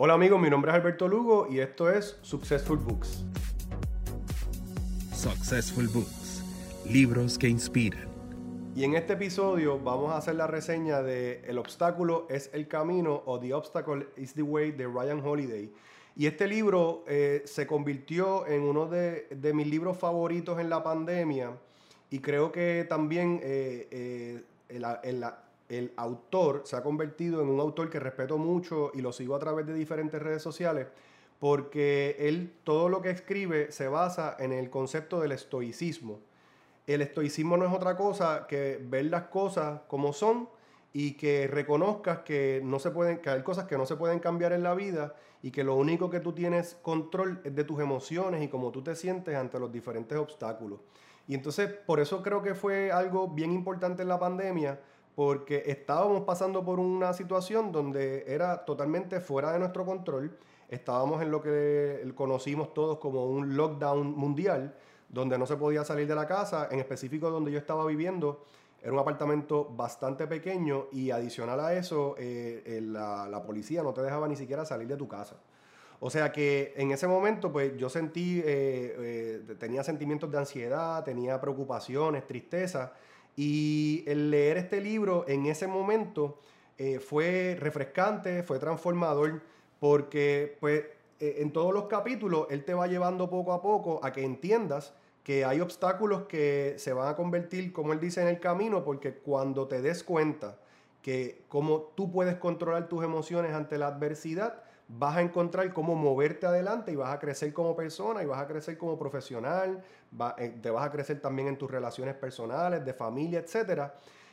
Hola amigos, mi nombre es Alberto Lugo y esto es Successful Books. Successful Books, libros que inspiran. Y en este episodio vamos a hacer la reseña de El obstáculo es el camino o The Obstacle is the Way de Ryan Holiday. Y este libro eh, se convirtió en uno de, mis libros favoritos en la pandemia y creo que también eh, eh, en la el autor se ha convertido en un autor que respeto mucho y lo sigo a través de diferentes redes sociales porque él todo lo que escribe se basa en el concepto del estoicismo. El estoicismo no es otra cosa que ver las cosas como son y que reconozcas que no se pueden que hay cosas que no se pueden cambiar en la vida y que lo único que tú tienes control es de tus emociones y cómo tú te sientes ante los diferentes obstáculos. Y entonces por eso creo que fue algo bien importante en la pandemia porque estábamos pasando por una situación donde era totalmente fuera de nuestro control. Estábamos en lo que conocimos todos como un lockdown mundial, donde no se podía salir de la casa, en específico donde yo estaba viviendo. Era un apartamento bastante pequeño y adicional a eso, eh, la, policía no te dejaba ni siquiera salir de tu casa. O sea que en ese momento, pues yo sentí, eh, eh, tenía sentimientos de ansiedad, tenía preocupaciones, tristeza. Y el leer este libro en ese momento eh, fue refrescante, fue transformador, porque pues eh, en todos los capítulos él te va llevando poco a poco a que entiendas que hay obstáculos que se van a convertir, como él dice, en el camino, porque cuando te des cuenta que como tú puedes controlar tus emociones ante la adversidad, vas a encontrar cómo moverte adelante y vas a crecer como persona y vas a crecer como profesional, eh, te vas a crecer también en tus relaciones personales, de familia, etc.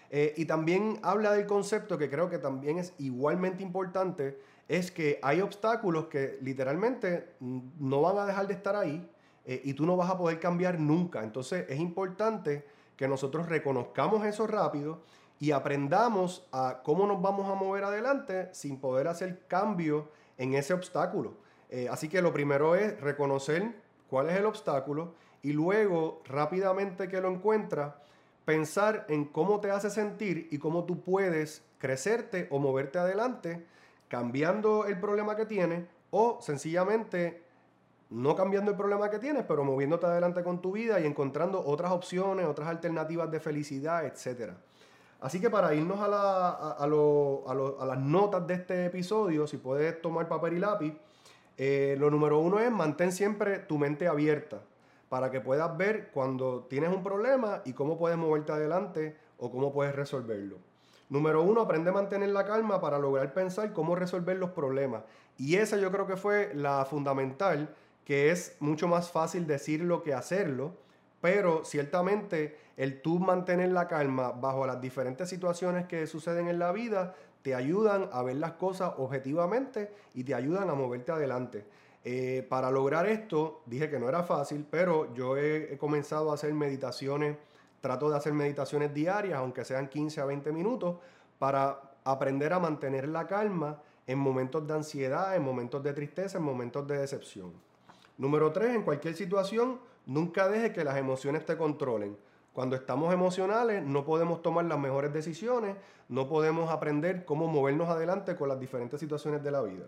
Eh, y también habla del concepto que creo que también es igualmente importante, es que hay obstáculos que literalmente no van a dejar de estar ahí eh, y tú no vas a poder cambiar nunca. Entonces es importante que nosotros reconozcamos eso rápido y aprendamos a cómo nos vamos a mover adelante sin poder hacer cambios en ese obstáculo. Eh, así que lo primero es reconocer cuál es el obstáculo y luego rápidamente que lo encuentras, pensar en cómo te hace sentir y cómo tú puedes crecerte o moverte adelante cambiando el problema que tienes o sencillamente no cambiando el problema que tienes, pero moviéndote adelante con tu vida y encontrando otras opciones, otras alternativas de felicidad, etcétera. Así que para irnos a, las notas de este episodio, si puedes tomar papel y lápiz, eh, lo número uno es mantén siempre tu mente abierta para que puedas ver cuando tienes un problema y cómo puedes moverte adelante o cómo puedes resolverlo. Número uno, aprende a mantener la calma para lograr pensar cómo resolver los problemas. Y esa yo creo que fue la fundamental, que es mucho más fácil decirlo que hacerlo pero ciertamente el tú mantener la calma bajo las diferentes situaciones que suceden en la vida te ayudan a ver las cosas objetivamente y te ayudan a moverte adelante. Eh, para lograr esto, dije que no era fácil, pero yo he, comenzado a hacer meditaciones, trato de hacer meditaciones diarias, aunque sean 15 a 20 minutos, para aprender a mantener la calma en momentos de ansiedad, en momentos de tristeza, en momentos de decepción. Número tres, en cualquier situación, Nunca deje que las emociones te controlen. Cuando estamos emocionales no podemos tomar las mejores decisiones, no podemos aprender cómo movernos adelante con las diferentes situaciones de la vida.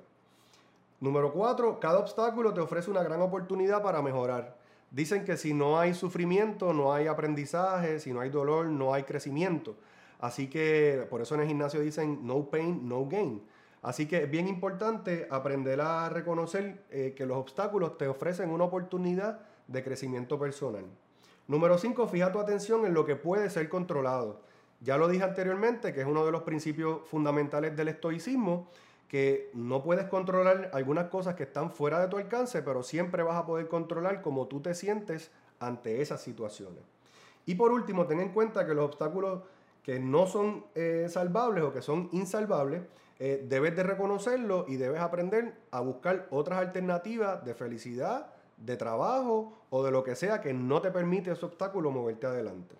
Número cuatro, cada obstáculo te ofrece una gran oportunidad para mejorar. Dicen que si no hay sufrimiento, no hay aprendizaje, si no hay dolor, no hay crecimiento. Así que por eso en el gimnasio dicen no pain, no gain. Así que es bien importante aprender a reconocer eh, que los obstáculos te ofrecen una oportunidad de crecimiento personal. Número 5, fija tu atención en lo que puede ser controlado. Ya lo dije anteriormente, que es uno de los principios fundamentales del estoicismo, que no puedes controlar algunas cosas que están fuera de tu alcance, pero siempre vas a poder controlar cómo tú te sientes ante esas situaciones. Y por último, ten en cuenta que los obstáculos que no son eh, salvables o que son insalvables, eh, debes de reconocerlo y debes aprender a buscar otras alternativas de felicidad, de trabajo o de lo que sea que no te permite ese obstáculo moverte adelante.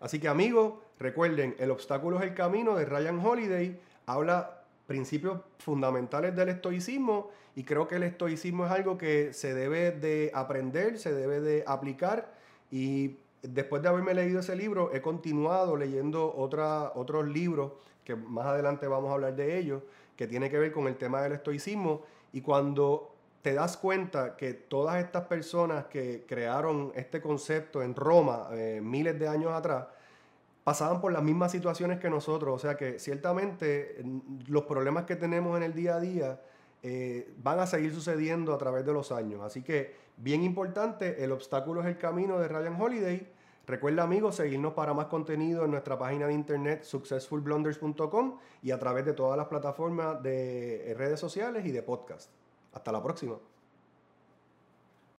Así que amigos, recuerden, el obstáculo es el camino de Ryan Holiday, habla principios fundamentales del estoicismo y creo que el estoicismo es algo que se debe de aprender, se debe de aplicar y después de haberme leído ese libro he continuado leyendo otros libros que más adelante vamos a hablar de ellos que tiene que ver con el tema del estoicismo. Y cuando te das cuenta que todas estas personas que crearon este concepto en Roma eh, miles de años atrás, pasaban por las mismas situaciones que nosotros. O sea que ciertamente los problemas que tenemos en el día a día eh, van a seguir sucediendo a través de los años. Así que, bien importante, el obstáculo es el camino de Ryan Holiday. Recuerda, amigos, seguirnos para más contenido en nuestra página de internet successfulblunders.com y a través de todas las plataformas de redes sociales y de podcast. Hasta la próxima.